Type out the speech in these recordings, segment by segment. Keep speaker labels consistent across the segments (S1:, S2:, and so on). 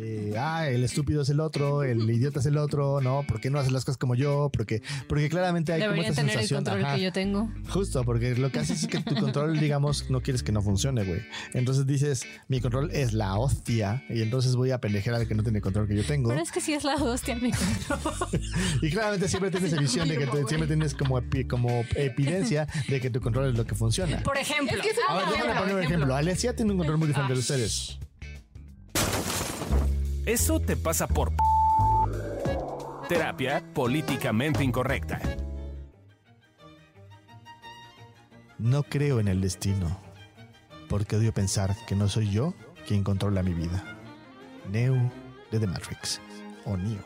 S1: de, ah, el estúpido es el otro, el idiota es el otro, ¿no? ¿Por qué no haces las cosas como yo? Porque, porque claramente hay como
S2: Debería
S1: esta
S2: tener el
S1: sensación.
S2: control
S1: ajá.
S2: que yo tengo.
S1: Justo, porque lo que haces es que tu control, digamos, no quieres que no funcione, güey. Entonces dices, mi control es la hostia y entonces voy a pendejer al que no tiene control que yo tengo.
S2: Pero es que sí es la hostia, mi control.
S1: Y claramente siempre tienes visión de que tú- siempre tienes como, epi- como evidencia de que tu control es lo que funciona.
S2: Por ejemplo.
S3: Es que es
S1: Ahora déjame
S3: ejemplo,
S1: poner un ejemplo. Alesia tiene un control muy diferente de ustedes.
S4: Eso te pasa por terapia políticamente incorrecta.
S1: No creo en el destino, porque odio pensar que no soy yo quien controla mi vida. Neo de The Matrix o Neo.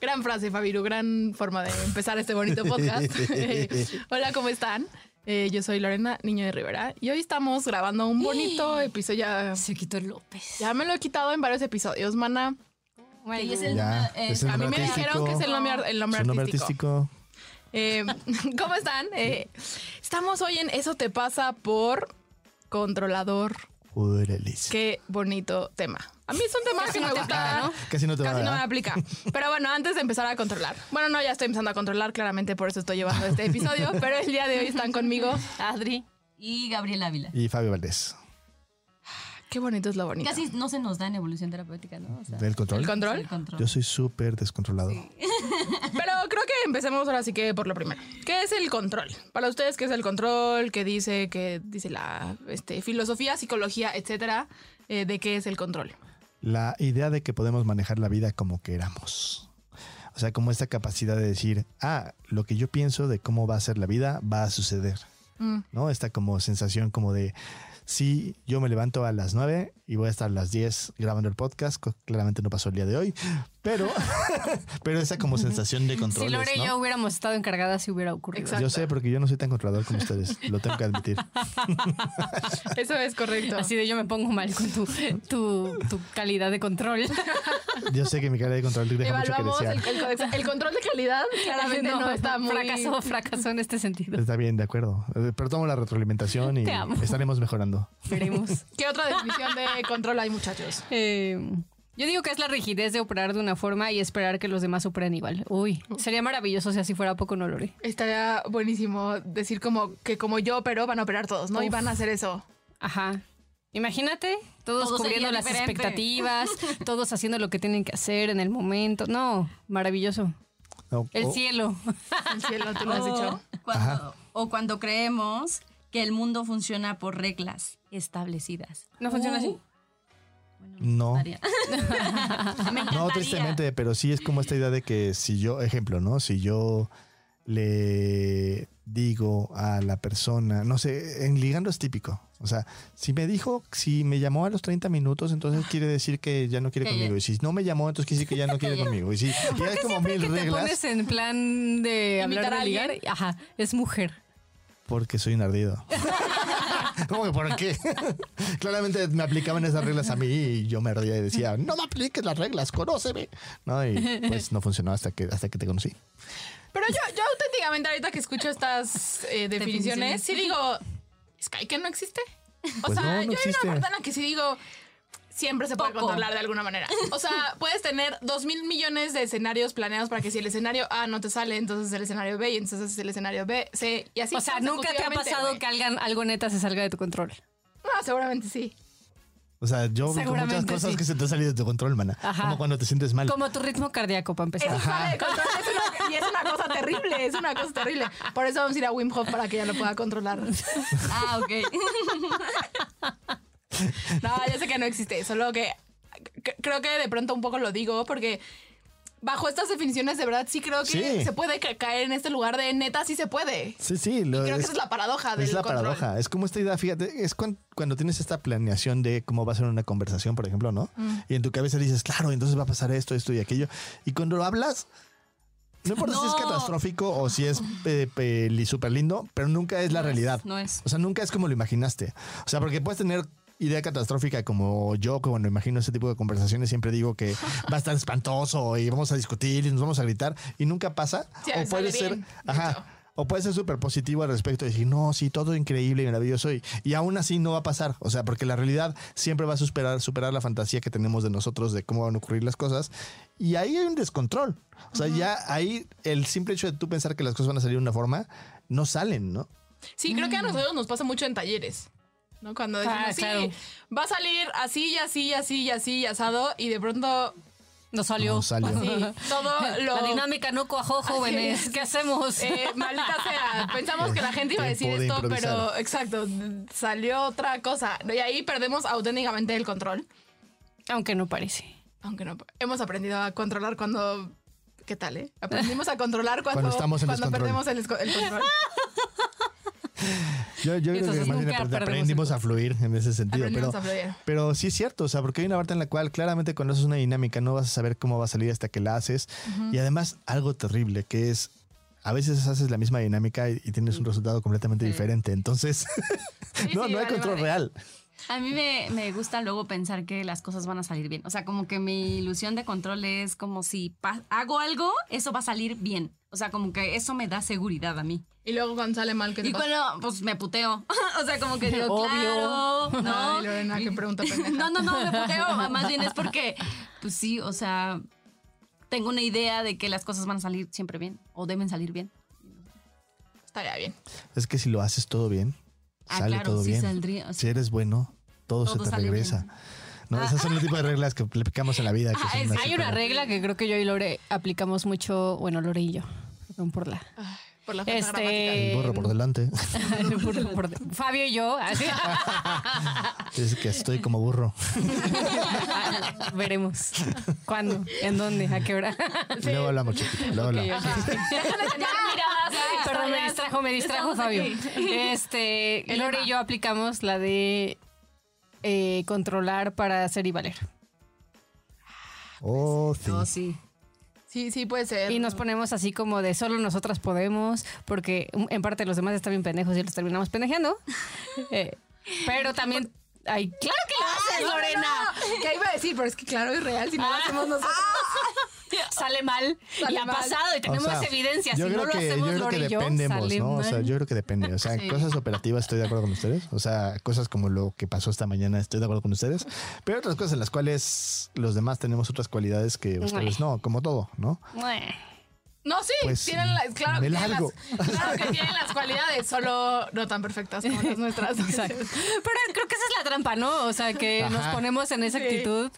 S3: Gran frase, Fabiru. Gran forma de empezar este bonito podcast. Hola, ¿cómo están? Eh, yo soy Lorena, niño de Rivera, y hoy estamos grabando un bonito episodio. Ya,
S2: Se quitó López.
S3: ya me lo he quitado en varios episodios, mana.
S2: Bueno,
S5: es el
S1: Ya,
S5: nombre, eh,
S1: es el
S3: A mí me dijeron que es el nombre, el nombre
S1: Su nombre
S3: artístico.
S1: artístico.
S3: Eh, ¿Cómo están? Eh, estamos hoy en Eso te pasa por controlador. Qué bonito tema. A mí es un tema que me
S2: no te
S3: gusta,
S2: aplica,
S3: ¿no?
S1: Casi no te va a
S3: Casi no me aplica. Pero bueno, antes de empezar a controlar. Bueno, no, ya estoy empezando a controlar, claramente por eso estoy llevando este episodio. pero el día de hoy están conmigo.
S2: Adri.
S5: y Gabriel Ávila.
S1: Y Fabio Valdés.
S3: Qué bonito es lo bonito.
S5: Casi no se nos da en evolución terapéutica, ¿no? O sea,
S1: ¿Del control?
S3: ¿El control?
S5: el control.
S1: Yo soy súper descontrolado.
S3: Pero creo que empecemos ahora sí que por lo primero. ¿Qué es el control? Para ustedes, ¿qué es el control? ¿Qué dice, qué dice la este, filosofía, psicología, etcétera? eh, de qué es el control.
S1: La idea de que podemos manejar la vida como queramos. O sea, como esta capacidad de decir, ah, lo que yo pienso de cómo va a ser la vida va a suceder.
S3: Mm.
S1: ¿No? Esta como sensación como de, sí, yo me levanto a las 9 y voy a estar a las 10 grabando el podcast. Claramente no pasó el día de hoy, pero, pero esa como sensación de control.
S2: Si Lore y yo hubiéramos estado encargadas, si hubiera ocurrido.
S3: Exacto.
S1: Yo sé porque yo no soy tan controlador como ustedes, lo tengo que admitir.
S3: Eso es correcto.
S2: Así de yo me pongo mal con tu, tu, tu calidad de control.
S1: Yo sé que mi cara de control deja mucho que
S3: el,
S1: desear.
S3: el el control de calidad. Claramente no, está muy.
S2: Fracasó, fracasó en este sentido.
S1: Está bien, de acuerdo. Eh, Pero tomo la retroalimentación y
S2: Te amo.
S1: estaremos mejorando.
S2: Veremos.
S3: ¿Qué otra definición de control hay, muchachos?
S2: Eh, yo digo que es la rigidez de operar de una forma y esperar que los demás operen igual. Uy, sería maravilloso si así fuera poco, no Lore.
S3: Estaría buenísimo decir como que como yo opero van a operar todos, ¿no? Y van a hacer eso.
S2: Ajá. Imagínate, todos
S5: Todo
S2: cubriendo las
S5: diferente.
S2: expectativas, todos haciendo lo que tienen que hacer en el momento. No, maravilloso.
S1: No,
S2: El cielo.
S3: El cielo, tú lo has dicho.
S5: Cuando- o cuando creemos que el mundo funciona por reglas establecidas.
S2: ¿No funciona así?
S5: Bueno,
S1: No.
S5: Me
S1: No, tristemente, pero sí es como esta idea de que si yo, ejemplo, ¿no? Si yo le digo a la persona, no sé, en ligando es típico. O sea, si me dijo, si me llamó a los 30 minutos, entonces quiere decir que ya no quiere
S5: Que
S1: conmigo. Y si no me llamó, entonces quiere decir que ya no quiere conmigo. Y si ya hay como mil
S2: que te
S1: reglas,
S2: pones en plan de
S3: ¿Imitar
S2: hablar
S3: a
S2: de ligar, ajá, es mujer.
S1: Porque soy un ardido. ¿Cómo que por qué? Claramente me aplicaban esas reglas a mí y yo me ardía y decía, no me apliques las reglas, conóceme. No, y pues no funcionó hasta que, hasta que te conocí.
S3: Pero yo, yo auténticamente ahorita que escucho estas eh, definiciones,
S5: Definiciones.
S3: sí digo, ¿es que no existe? O
S1: Pues
S3: sea,
S1: no, no
S3: yo hay
S1: existe.
S3: una parte en la que sí digo, siempre se puede
S5: Poco.
S3: controlar de alguna manera. O sea, puedes tener dos mil millones de escenarios planeados para que si el escenario A no te sale, entonces el escenario B y entonces es el escenario B, C y así.
S2: o sea, nunca te ha pasado que alguien, algo neta se salga de tu control.
S3: No, seguramente sí.
S1: O sea, yo con muchas cosas
S2: sí.
S1: que se te han salido de tu control, mana.
S2: Ajá.
S1: Como cuando te sientes mal.
S2: Como tu ritmo cardíaco, para empezar.
S3: Eso sale de control es una- y es una cosa terrible, es una cosa terrible. Por eso vamos a ir a Wim Hof para que ella lo pueda controlar.
S5: Ah, ok.
S3: No, ya sé que no existe, solo que creo que de pronto un poco lo digo porque bajo estas definiciones de verdad sí creo que
S1: Sí.
S3: se puede ca- caer en este lugar de neta sí se puede.
S1: Sí, sí. Lo,
S3: Creo que
S1: es,
S3: esa es la paradoja del
S1: es la
S3: control.
S1: paradoja. Es como esta idea, fíjate, es cuan- cuando tienes esta planeación de cómo va a ser una conversación, por ejemplo, ¿no?
S3: Mm.
S1: Y en tu cabeza dices, claro, entonces va a pasar esto, esto y aquello. Y cuando lo hablas, no importa si es catastrófico o si es eh, peli súper lindo, pero nunca es la realidad.
S5: no es.
S1: O sea, nunca es como lo imaginaste. O sea, porque puedes tener idea catastrófica como yo, que cuando imagino ese tipo de conversaciones siempre digo que va a estar espantoso y vamos a discutir y nos vamos a gritar y nunca pasa.
S3: Sí,
S1: o puede ser,
S3: bien,
S1: ajá. O puede ser súper positivo al respecto y decir, no, sí, todo increíble y maravilloso. Y, y aún así no va a pasar. O sea, porque la realidad siempre va a superar, superar la fantasía que tenemos de nosotros de cómo van a ocurrir las cosas. Y ahí hay un descontrol. O sea, ya ahí el simple hecho de tú pensar que las cosas van a salir de una forma, no salen, ¿no?
S3: Sí, creo que a nosotros nos pasa mucho en talleres. ¿No? Cuando decimos,
S2: Ah,
S3: sí,
S2: claro.
S3: va a salir así y así y así y así y asado y de pronto
S2: No salió.
S1: No salió.
S3: así, todo lo...
S2: La dinámica no cuajó, jóvenes.
S3: es.
S2: ¿Qué hacemos?
S3: Eh, maldita sea, pensamos que la gente iba a decir esto,
S1: improvisar.
S3: pero exacto, salió otra cosa. Y ahí perdemos auténticamente el control.
S2: Aunque no parece.
S3: Aunque no, hemos aprendido a controlar cuando... ¿Qué tal, eh? Aprendimos a controlar cuando,
S1: Cuando estamos en
S3: cuando perdemos el, el control.
S1: Yo, yo creo que más bien aprendimos a fluir en ese sentido. Pero,
S3: a fluir.
S1: pero sí es cierto, o sea, porque hay una parte en la cual claramente cuando haces una dinámica no vas a saber cómo va a salir hasta que la haces. Y además algo terrible que es... A veces haces la misma dinámica y, tienes un resultado completamente diferente. Entonces,
S3: Sí,
S1: no,
S3: sí,
S1: no hay
S3: vale,
S1: control
S3: vale.
S1: real.
S5: A mí me, me gusta luego pensar que las cosas van a salir bien. O sea, como que mi ilusión de control es como si hago algo, eso va a salir bien. O sea, como que eso me da seguridad a mí.
S3: Y luego cuando sale mal, ¿qué te
S5: Y
S3: pasa?
S5: cuando, pues me puteo. o sea, como que digo,
S2: Obvio.
S5: claro, ¿no?
S3: Ay, Lorena, qué pregunta pendeja.
S5: No, no, no, me puteo. Más bien es porque, pues sí, o sea, tengo una idea de que las cosas van a salir siempre bien o deben salir bien.
S3: Estaría bien.
S1: Es que si lo haces todo bien,
S5: Ah,
S1: sale
S5: claro,
S1: todo
S5: sí
S1: bien.
S5: saldría,
S1: Si eres bueno, todo,
S5: Todo
S1: se te regresa.
S5: bien.
S1: ¿No? Esas son el tipo de reglas que aplicamos en la vida. que
S5: Ah, es-
S2: Hay una regla que creo que yo y Lore aplicamos mucho. Bueno, Lore y yo. Perdón por la.
S3: Ay, por la.
S2: Este.
S1: El burro por delante.
S2: por- Fabio y yo. Así.
S1: Es que estoy como burro.
S2: Veremos. ¿Cuándo? ¿En dónde? ¿A qué hora?
S1: Luego hablamos, chiquito. Luego
S2: Ok,
S1: hablamos.
S2: Perdón, me distrajo, me distrajo Fabio. Este,
S3: El
S2: Lore y yo aplicamos la de eh, controlar para hacer y valer.
S1: Oh, sí.
S5: Oh, sí.
S3: Sí, sí, puede ser.
S2: Y nos ponemos así como de solo nosotras podemos, porque en parte los demás están bien pendejos y los terminamos pendejeando. Eh, pero también hay. ¡Claro que lo haces, Lorena!
S3: ¿Qué iba a decir? Pero es que claro, es real. Si no lo hacemos nosotros.
S2: Sale mal
S3: Sale
S2: y ha
S3: mal.
S2: pasado y tenemos
S1: O sea,
S2: evidencia.
S1: Yo
S2: si no
S1: creo
S2: lo
S1: que, yo
S2: hacemos
S1: creo que
S2: yo,
S1: dependemos, ¿no? O sea, yo creo que depende. O sea,
S2: Sí.
S1: cosas operativas estoy de acuerdo con ustedes. O sea, cosas como lo que pasó esta mañana estoy de acuerdo con ustedes. Pero hay otras cosas en las cuales los demás tenemos otras cualidades que ustedes no, como todo, ¿no?
S3: No, sí,
S1: Pues,
S3: tienen las, claro, que tienen
S1: largo.
S3: las, claro que tienen las cualidades, solo no tan perfectas como las nuestras.
S2: Exacto. Pero creo que esa es la trampa, ¿no? O sea, que nos ponemos en esa
S3: Sí.
S2: actitud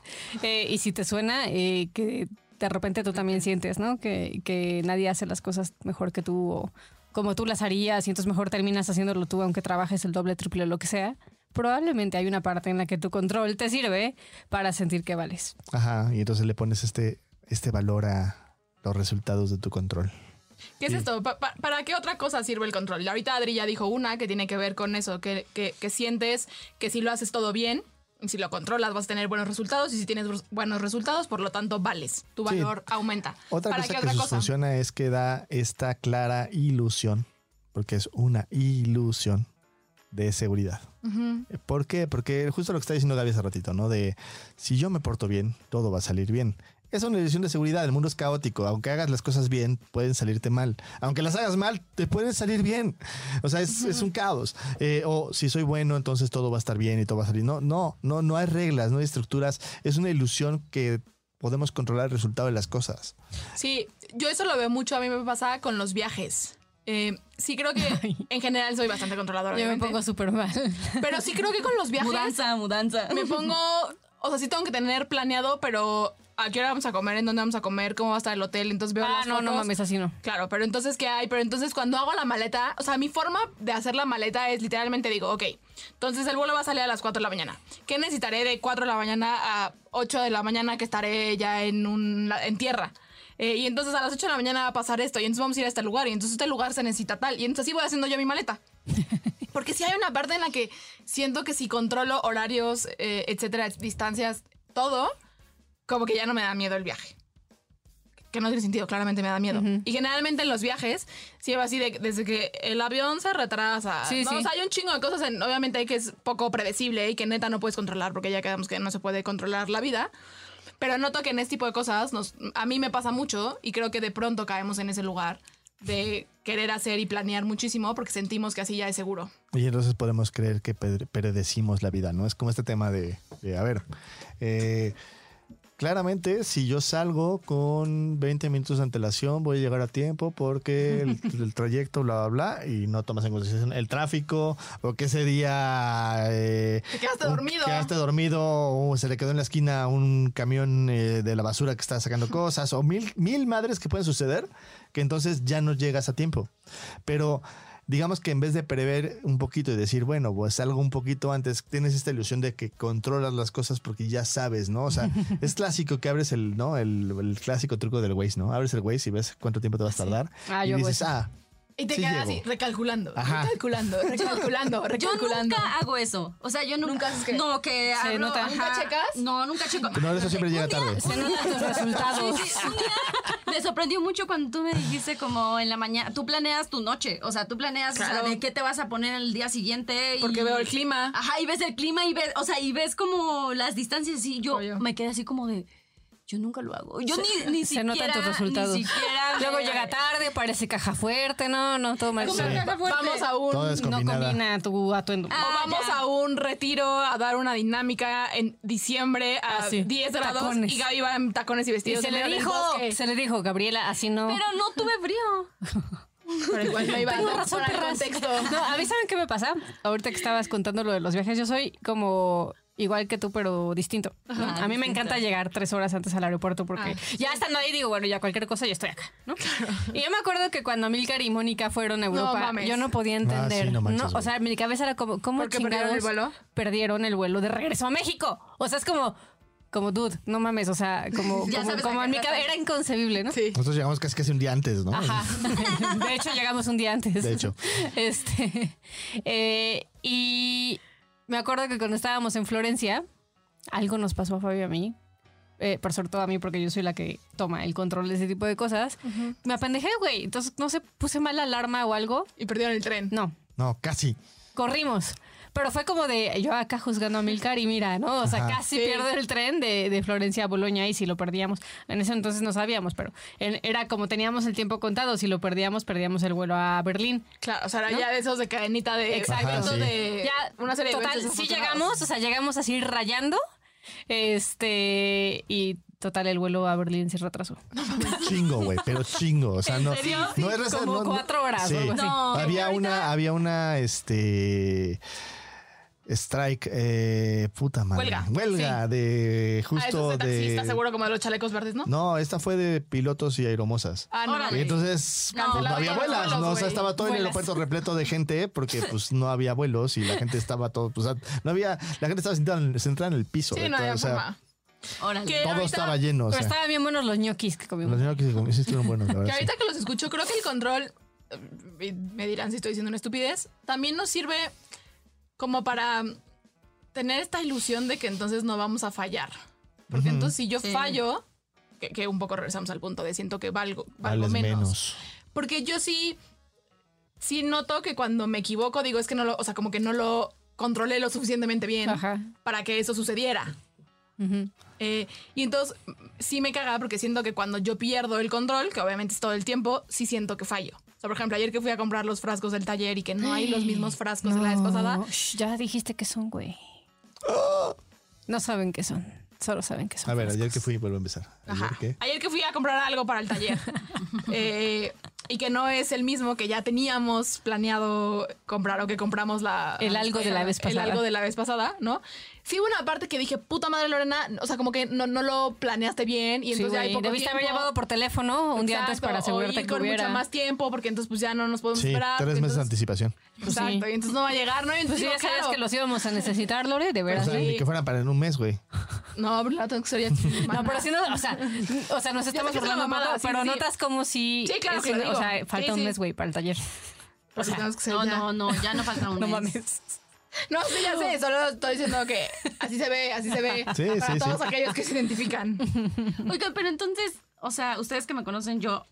S2: eh, y si te suena, eh, que de repente tú también sientes, ¿no? Que, que nadie hace las cosas mejor que tú o como tú las harías y entonces mejor terminas haciéndolo tú aunque trabajes el doble, triple, lo que sea. Probablemente hay una parte en la que tu control te sirve para sentir que vales.
S1: Ajá. Y entonces le pones este, este valor a los resultados de tu control.
S3: ¿Qué es
S1: Sí.
S3: esto? Pa- pa- ¿Para qué otra cosa sirve el control? Ahorita Adri ya dijo una que tiene que ver con eso, que, que- que sientes que si lo haces todo bien, si lo controlas vas a tener buenos resultados y si tienes buenos resultados, por lo tanto vales, tu
S1: Sí.
S3: valor aumenta.
S1: Otra
S3: ¿Para
S1: cosa que
S3: otra cosa?
S1: funciona es que da esta clara ilusión, porque es una ilusión de seguridad. ¿Por qué? Porque justo lo que está diciendo Gaby hace ratito, ¿no? De si yo me porto bien, todo va a salir bien. Es una ilusión de seguridad, el mundo es caótico, aunque hagas las cosas bien, pueden salirte mal. Aunque las hagas mal, te pueden salir bien. O sea, es, es un caos. Eh, o si soy bueno, entonces todo va a estar bien y todo va a salir. No, no, no, no hay reglas, no hay estructuras. Es una ilusión que podemos controlar el resultado de las cosas.
S3: Sí, yo eso lo veo mucho, a mí me pasa con los viajes. Eh, sí creo que en general soy bastante controladora.
S2: Yo me pongo súper mal.
S3: Pero sí creo que con los viajes
S5: Mudanza, mudanza.
S3: me pongo, o sea, sí tengo que tener planeado, pero a qué hora vamos a comer, en dónde vamos a comer, cómo va a estar el hotel, entonces veo
S2: Ah,
S3: las
S2: no, no
S3: fotos.
S2: mames, así no.
S3: Claro, pero entonces, ¿qué hay? Pero entonces cuando hago la maleta, o sea, mi forma de hacer la maleta es literalmente digo, ok, entonces el vuelo va a salir a las 4 de la mañana. ¿Qué necesitaré de 4 de la mañana a 8 de la mañana que estaré ya en, un, en tierra? Eh, y entonces a las 8 de la mañana va a pasar esto, y entonces vamos a ir a este lugar, y entonces este lugar se necesita tal, y entonces así voy haciendo yo mi maleta. Porque si hay una parte en la que siento que si controlo horarios, eh, etcétera, distancias, todo, como que ya no me da miedo el viaje. Que no tiene sentido, claramente me da miedo. Y generalmente en los viajes, sí va así de- desde que el avión se retrasa.
S2: Sí,
S3: ¿no?
S2: sí.
S3: O sea, hay un chingo de cosas, en- obviamente, hay que es poco predecible y que neta no puedes controlar, porque ya quedamos que no se puede controlar la vida. Pero noto que en este tipo de cosas nos, a mí me pasa mucho y creo que de pronto caemos en ese lugar de querer hacer y planear muchísimo porque sentimos que así ya es seguro.
S1: Y entonces podemos creer que predecimos la vida, ¿no? Es como este tema de, de, a ver, eh, claramente si yo salgo con 20 minutos de antelación voy a llegar a tiempo porque el, el trayecto, bla, bla, bla, y no tomas en consideración el tráfico o que ese día... eh,
S3: Te quedaste
S1: un-
S3: dormido.
S1: Quedaste dormido o se le quedó en la esquina un camión eh, de la basura que está sacando cosas o mil, mil madres que pueden suceder que entonces ya no llegas a tiempo. Pero digamos que en vez de prever un poquito y decir, bueno, pues algo un poquito antes, tienes esta ilusión de que controlas las cosas porque ya sabes, ¿no? O sea, es clásico que abres el, ¿no? El, el clásico truco del Waze, ¿no? Abres el Waze y ves cuánto tiempo te vas a tardar.
S2: Ah,
S1: y
S2: yo
S1: dices, ah,
S3: Y te
S1: Sí
S3: quedas
S1: llego.
S3: así, recalculando,
S1: Ajá.
S3: recalculando, recalculando,
S5: Yo
S3: recalculando.
S5: nunca hago eso. O sea, yo nunca.
S3: ¿Nunca haces qué?
S5: No, que
S2: Se
S5: hablo,
S2: nota.
S3: ¿Nunca
S5: ajá.
S3: checas?
S5: No, nunca checo.
S1: no, eso siempre llega tarde.
S2: Se notan tus resultados.
S5: Sí, sí, un día me sorprendió mucho cuando tú me dijiste como en la mañana, tú planeas tu noche, o sea, tú planeas o sea,
S3: Claro.
S5: de qué te vas a poner el día siguiente. y-
S3: Porque veo el clima.
S5: Ajá, y ves el clima y ves, o sea, y ves como las distancias y yo
S3: Obvio.
S5: me quedé así como de, yo nunca lo hago. Yo ni, ni
S2: Se
S5: siquiera,
S2: notan tus resultados.
S5: Ni siquiera
S2: Luego llega tarde, parece caja fuerte, no, no, todo mal.
S1: Sí.
S3: Vamos a un
S2: No combina tu atuendo.
S3: o
S5: Ah,
S3: vamos
S5: ya.
S3: a un retiro a dar una dinámica en diciembre a
S2: Ah, sí.
S3: 10 grados
S2: Tacones.
S3: y Gaby va en tacones y
S2: Y
S3: vestidos.
S2: se le dijo, se le dijo, Gabriela, así no.
S5: Pero no tuve frío.
S3: Pero igual no iba
S2: Tengo
S3: a
S2: razón,
S3: el contexto.
S2: No, a mí saben qué me pasa. Ahorita que estabas contando lo de los viajes, yo soy como igual que tú, pero distinto. ¿no?
S5: Ajá,
S2: a mí me encanta llegar tres horas antes al aeropuerto porque
S3: Ah,
S2: ya estando ahí digo, bueno, ya cualquier cosa ya estoy acá, ¿no? Y yo me acuerdo que cuando Milcar y Mónica fueron a Europa, yo no podía entender.
S1: Ah, sí, no manches,
S2: o sea, mi cabeza era como, ¿cómo
S3: ¿Por qué perdieron
S2: chingados
S3: el vuelo?
S2: perdieron el vuelo de regreso a México? O sea, es como, como dude, no mames, o sea, como,
S5: Ya
S2: como,
S5: sabes
S2: como
S5: a
S2: en mi cabeza era inconcebible, ¿no?
S3: Sí.
S1: Nosotros llegamos casi casi un día antes, ¿no?
S2: Ajá. De hecho, llegamos un día antes.
S1: De hecho.
S2: Este. eh, y me acuerdo que cuando estábamos en Florencia, algo nos pasó a Fabio y a mí. Eh, por sobre todo a mí, porque yo soy la que toma el control de ese tipo de cosas. Me apendejé, güey. Entonces, no sé, puse mal la alarma o algo.
S3: Y perdieron el tren.
S2: No,
S1: No, casi.
S2: corrimos. Pero fue como de yo acá juzgando a Milcar y mira, ¿no? O sea,
S1: Ajá.
S2: casi
S3: Sí.
S2: pierdo el tren de, de Florencia a Boloña y si lo perdíamos. En ese entonces no sabíamos, pero en- era como teníamos el tiempo contado. Si lo perdíamos, perdíamos el vuelo a Berlín.
S3: Claro, o sea, era
S2: ¿No?
S3: ya de esos de cadenita de
S2: Exacto.
S1: Ajá, sí.
S3: de
S2: Ya,
S3: una serie de
S2: total,
S3: eventos
S2: sí llegamos, o sea, llegamos así rayando. Este, y total, el vuelo a Berlín se retrasó.
S1: Chingo, güey, pero chingo. O sea,
S2: ¿En
S1: no,
S2: serio?
S1: no es
S2: Sí,
S1: reza-
S2: como
S1: no- no-
S2: cuatro horas o algo así.
S5: No,
S1: había una, había una, este strike, eh, puta madre.
S3: Huelga.
S1: Huelga de
S3: Ah,
S1: justo
S3: es de taxista,
S1: de.
S3: seguro como de los chalecos verdes, ¿no?
S1: No, esta fue de pilotos y aeromosas.
S3: Ah, no.
S1: Y entonces
S5: No,
S1: pues, no, había vuelas,
S3: vuelos,
S1: ¿no? O sea, estaba todo el
S2: Vuelas.
S1: aeropuerto repleto de gente porque pues no había vuelos y la gente estaba todo, pues no había, la gente estaba sentada en, sentada en el piso.
S3: Sí, no había
S1: o sea.
S5: Órale.
S1: Todo
S3: ahorita-
S1: estaba lleno. O
S2: Pero
S1: sea,
S2: estaban bien buenos los ñoquis que comimos.
S1: los señores que sí estuvieron buenos, la
S3: Que
S1: verdad. sí.
S3: ahorita que los escucho, creo que el control, eh, me dirán si estoy diciendo una estupidez, también nos sirve como para tener esta ilusión de que entonces no vamos a fallar. Porque entonces si yo
S5: Sí.
S3: fallo, que, que un poco regresamos al punto de siento que valgo, valgo menos.
S1: menos.
S3: Porque yo sí, sí noto que cuando me equivoco, digo, es que no lo, o sea, como que no lo controlé lo suficientemente bien
S2: Ajá.
S3: para que eso sucediera. Eh, y entonces sí me caga porque siento que cuando yo pierdo el control, que obviamente es todo el tiempo, sí siento que fallo. O sea, por ejemplo, ayer que fui a comprar los frascos del taller y que no hay los mismos frascos de la vez pasada.
S2: No, shh, ya dijiste que son, güey. No saben qué son. Solo saben que son.
S1: A ver, ayer
S2: frascos.
S1: que fui, vuelvo a empezar. Ayer
S3: Ajá.
S1: que
S3: Ayer que fui a comprar algo para el taller eh, y que no es el mismo que ya teníamos planeado comprar o que compramos la
S2: El algo de la vez
S3: El
S2: pasada.
S3: algo de la vez pasada, ¿no? Sí, hubo una parte que dije, puta madre Lorena, o sea, como que no, no lo planeaste bien y
S2: Sí,
S3: entonces ya hay
S2: güey.
S3: poco
S2: Debiste haber llamado por teléfono un día antes para
S3: o
S2: asegurarte que
S3: con
S2: hubiera.
S3: mucho más tiempo porque entonces pues ya no nos podemos
S1: Sí,
S3: esperar.
S1: tres
S3: porque
S1: meses de anticipación.
S2: Pues
S3: Exacto,
S2: sí.
S3: y entonces no va a llegar, ¿no? Y
S2: Pues
S3: entonces
S2: sí, ya sabes
S3: claro.
S2: que los íbamos a necesitar, Lore, de
S1: O
S2: veras.
S1: sea,
S3: Sí.
S1: ni que fueran para en un mes, güey.
S3: No, pero la tengo que ser ya.
S2: No, pero si no, o sea, o sea, nos estamos
S3: es
S2: burlando un
S3: mamada,
S2: poco,
S3: sí,
S2: pero
S3: sí.
S2: notas como si.
S3: Sí, claro
S2: es
S3: que.
S2: O sea, falta
S3: Sí,
S2: un
S3: sí.
S2: mes, güey, para el taller.
S3: O sea, tenemos que ser
S5: No,
S3: ya.
S5: no, no, ya no falta un
S2: No
S5: mes.
S2: mames.
S3: No, sí, ya sé, solo estoy diciendo que así se ve, así se ve.
S1: Sí,
S3: para
S1: sí,
S3: todos
S1: sí.
S3: aquellos que se identifican.
S5: Oigan, pero entonces, o sea, ustedes que me conocen, yo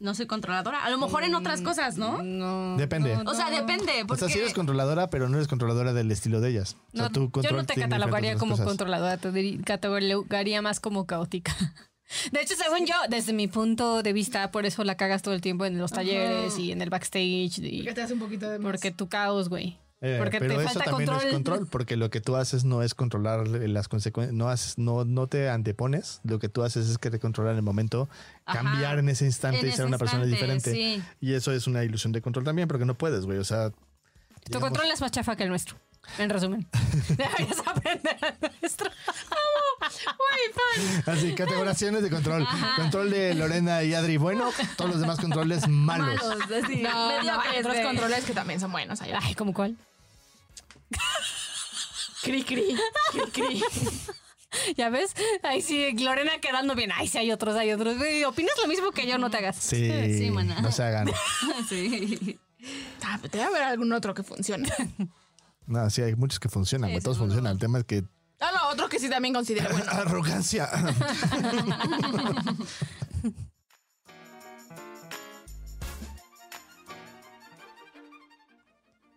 S5: no soy controladora. A lo mejor en otras cosas, ¿no?
S2: No.
S1: Depende.
S2: no,
S5: O sea,
S2: no.
S5: depende.
S1: O
S5: Porque...
S1: sea, sí eres controladora, pero no eres controladora del estilo de ellas. O sea,
S2: No,
S1: tu
S2: yo no te catalogaría como
S1: cosas.
S2: controladora, te catalogaría más como caótica. De hecho, según yo, desde mi punto de vista, por eso la cagas todo el tiempo en los talleres y en el backstage. y-
S3: Porque te hace un poquito de más.
S2: porque tu caos, güey.
S1: Eh,
S2: Porque
S1: pero
S2: te
S1: eso
S2: falta
S1: también
S2: control.
S1: es control, porque lo que tú haces no es controlar las consecuencias, no, haces, no, no te antepones, lo que tú haces es que te controlar en el momento,
S5: Ajá.
S1: cambiar en ese instante
S5: En
S1: y ser una persona diferente.
S5: sí.
S1: Y eso es una ilusión de control también, porque no puedes, güey. O sea,
S2: Tu
S1: digamos-
S2: control es más chafa que el nuestro. En resumen. Deberías aprender nuestro.
S1: Así, categorizaciones de control. Control de Lorena y Adri, bueno, todos los demás controles malos.
S5: Malos, así,
S3: No, no, hay otros controles que también son buenos.
S2: Ay, ¿cómo cuál?
S3: Cri, cri, cri, cri.
S2: ¿Ya ves? Ahí sí, Lorena quedando bien. Ay, sí, hay otros, hay otros. ¿Opinas lo mismo que yo? No te hagas.
S1: Sí,
S5: Sí, maná.
S1: no se hagan.
S5: Sí.
S3: Ah, pero debe haber algún otro que funcione.
S1: No, sí, hay muchos que funcionan, güey,
S5: Sí,
S1: todos funcionan. El tema es que
S3: Ah, no, otro que sí también considero bueno.
S1: arrogancia.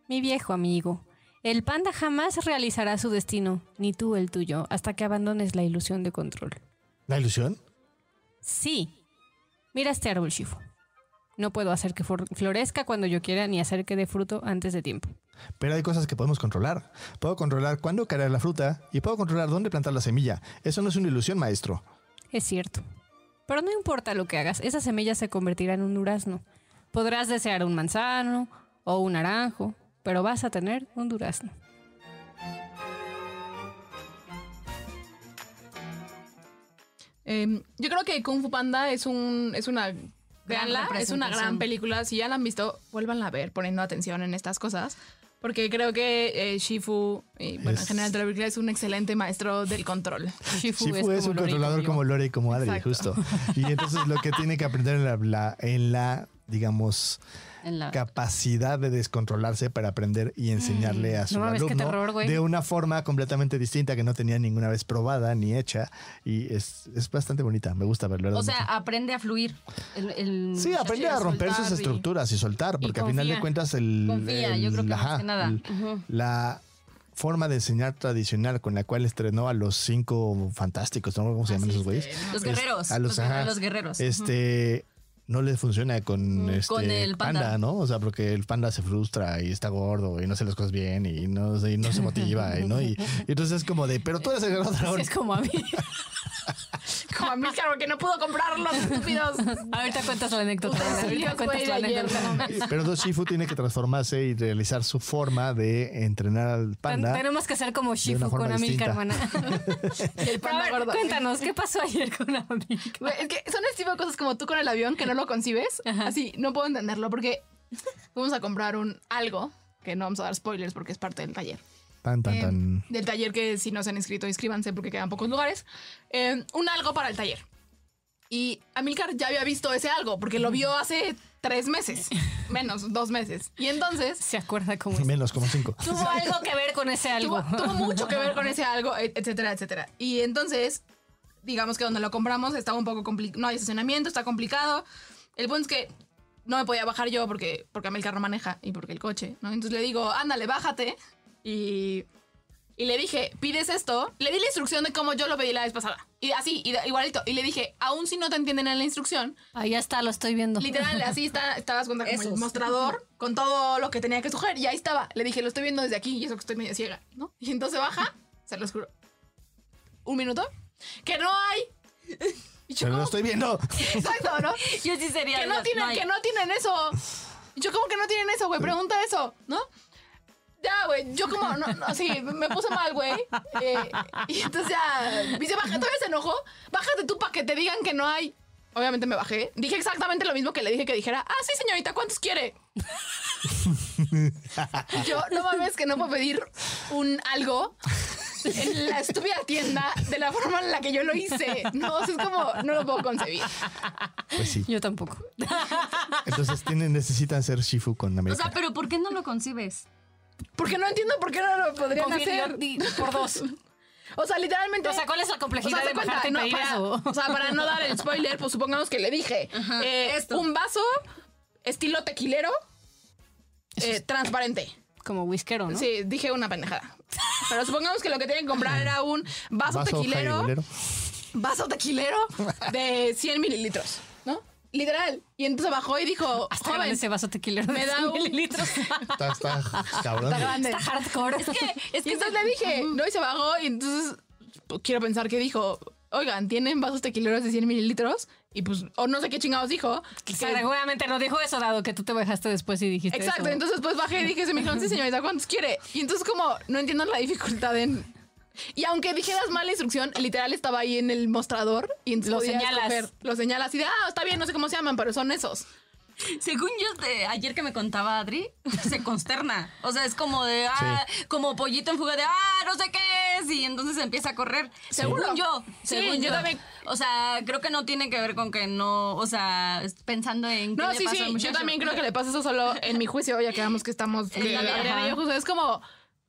S2: Mi viejo amigo, el panda jamás realizará su destino, ni tú el tuyo, hasta que abandones la ilusión de control.
S1: ¿La ilusión?
S2: Sí. Mira este árbol, Shifu. No puedo hacer que florezca cuando yo quiera, ni hacer que dé fruto antes de tiempo.
S1: Pero hay cosas que podemos controlar. Puedo controlar cuándo caerá la fruta y puedo controlar dónde plantar la semilla. Eso no es una ilusión, maestro.
S2: Es cierto. Pero no importa lo que hagas, esa semilla se convertirá en un durazno. Podrás desear un manzano o un naranjo, pero vas a tener un durazno.
S3: Eh, yo creo que Kung Fu Panda es un es una véanla, es una gran película. Si ya la han visto, vuélvanla a ver poniendo atención en estas cosas. Porque creo que eh, Shifu, y bueno, en
S1: Es-
S3: general toda la película es un excelente maestro del control.
S2: Shifu,
S1: Shifu es,
S2: como
S1: un
S2: Lori,
S1: controlador como Lore y como Adri,
S3: Exacto.
S1: justo. Y entonces lo que tiene que aprender en la, la- en la, digamos,
S5: En la-
S1: capacidad de descontrolarse para aprender y enseñarle a su
S2: No
S1: alumno
S2: terror,
S1: de una forma completamente distinta que no tenía ninguna vez probada ni hecha. Y es, es bastante bonita. Me gusta verlo.
S5: O sea, aprende a fluir. El, el
S1: Sí, aprende a romper sus
S3: y-
S1: estructuras y soltar, porque al final de cuentas el,
S5: Confía, yo creo que más que nada.
S1: la forma de enseñar tradicional con la cual estrenó a los cinco fantásticos, ¿no? ¿Cómo se llaman esos güeyes?
S5: Los
S1: Es-
S5: guerreros.
S1: a los,
S5: los, guerre-
S1: ajá,
S5: los guerreros.
S1: Este no le funciona con,
S5: Mm,
S1: este
S5: con el panda.
S1: ¿no? O sea, porque el panda se frustra y está gordo y no hace las cosas bien y no, y no se motiva, y, ¿no? Y, y entonces es como de, pero tú eres el guerrero dragón.
S2: Sí, es como a mí.
S3: Como a mí, claro, que no pudo comprar los estúpidos.
S2: Ahorita cuentas la anécdota. Ahorita cuentas la anécdota.
S1: Pero entonces Shifu tiene que transformarse y realizar su forma de entrenar al
S2: Ten-
S1: panda.
S2: Tenemos que hacer como Shifu con Amilcar, hermana.
S3: Y el panda
S2: ver,
S3: gordo.
S2: Cuéntanos, ¿qué pasó ayer con Amilcar?
S3: Es que son este tipo de cosas como tú con el avión que no lo concibes. Así, no puedo entenderlo porque fuimos a comprar un algo, que no vamos a dar spoilers porque es parte del taller.
S1: Tan, tan,
S3: Eh,
S1: tan.
S3: del taller que si no se han inscrito, inscríbanse porque quedan pocos lugares. Eh, un algo para el taller. Y Amilcar ya había visto ese algo porque lo vio hace tres meses, menos dos meses. Y entonces
S2: Se acuerda cómo es.
S1: Menos como cinco.
S2: Tuvo algo que ver con ese algo.
S3: tuvo, tuvo mucho que ver con ese algo, et- etcétera, etcétera. Y entonces, digamos que donde lo compramos estaba un poco complicado, no hay estacionamiento, está complicado. El punto es que no me podía bajar yo porque, porque a mí el carro maneja y porque el coche, ¿no? Entonces le digo, ándale, bájate. Y, y le dije, pides esto. Le di la instrucción de cómo yo lo pedí la vez pasada. Y así, y- igualito. Y le dije, aún si no te entienden en la instrucción,
S2: Ahí ya está, lo estoy viendo.
S3: Literal, así está, estabas con el mostrador con todo lo que tenía que sugerir y ahí estaba. Le dije, lo estoy viendo desde aquí y eso que estoy medio ciega, ¿no? Y entonces baja, se los juro. Un minuto, que no hay. Y yo
S1: Pero lo estoy viendo.
S3: exacto, ¿no?
S5: Yo sí sería.
S3: Que no tienen, que no tienen eso. Y yo como que no tienen eso, güey, pregunta eso, ¿no? Ya, güey, yo como, no, no, sí, me puse mal, güey. Eh, y entonces ya, me dice, baja, todavía se enojó. Bájate tú para que te digan que no hay. Obviamente me bajé. Dije exactamente lo mismo que le dije que dijera. Ah, sí, señorita, ¿cuántos quiere? Y yo, no mames, que no puedo pedir un algo en la estúpida tienda de la forma en la que yo lo hice. No, o sea, es como, no lo puedo concebir.
S1: Pues sí.
S2: Yo tampoco.
S1: Entonces tienen, necesitan ser Shifu con
S5: O
S1: América.
S5: sea, pero ¿por qué no lo concibes?
S3: Porque no entiendo por qué no lo podrían
S2: Confío
S3: hacer.
S2: di- por dos.
S3: O sea, literalmente.
S2: O sea, ¿cuál es la
S3: O
S2: complejidad
S3: sea,
S2: de bajarte
S3: no, para,
S2: eso?
S3: o sea, para no dar el spoiler, pues supongamos que le dije eh,
S5: esto.
S3: un vaso estilo tequilero eh, transparente.
S2: Como whiskero, ¿no?
S3: Sí, dije una pendejada. Pero supongamos que lo que tienen que comprar era un vaso,
S1: Vaso
S3: tequilero
S1: jaibolero.
S3: vaso tequilero de 100 mililitros, ¿no? Literal. Y entonces bajó y dijo,
S2: Hasta grande
S3: joven,
S2: ese vaso tequilero
S3: me
S2: de
S3: da
S2: 100
S3: un-
S2: mililitros.
S1: Está, está cabrón.
S3: está grande.
S2: Está hardcore.
S3: Es que entonces le dije, no, y se bajó y entonces pues, quiero pensar que dijo, oigan, ¿tienen vasos tequileros de 100 mililitros? Y pues, o no sé qué chingados dijo. que-
S2: Seguramente no dijo eso, dado que tú te bajaste después y dijiste
S3: Exacto,
S2: eso.
S3: entonces pues bajé y dije, se me dijeron, sí señorita, ¿cuántos quiere? Y entonces como, no entiendo la dificultad en... Y aunque dijeras mal la instrucción, literal estaba ahí en el mostrador y entonces
S2: Lo señalas.
S3: escoger. Lo señalas y de, ah, está bien, no sé cómo se llaman, pero son esos.
S5: Según yo, de ayer que me contaba Adri, se consterna. O sea, es como de, ah, como pollito en fuga de, ah, no sé qué es. Y entonces empieza a correr. Según yo.
S3: Sí,
S5: Según
S3: yo también.
S5: O sea, creo que no tiene que ver con que no, o sea, es pensando en qué
S3: No,
S5: le
S3: sí,
S5: pasó
S3: sí,
S5: al
S3: yo también creo que le pasa eso solo en mi juicio, ya quedamos que estamos...
S5: En
S3: Que
S5: la-
S3: y yo justo es como,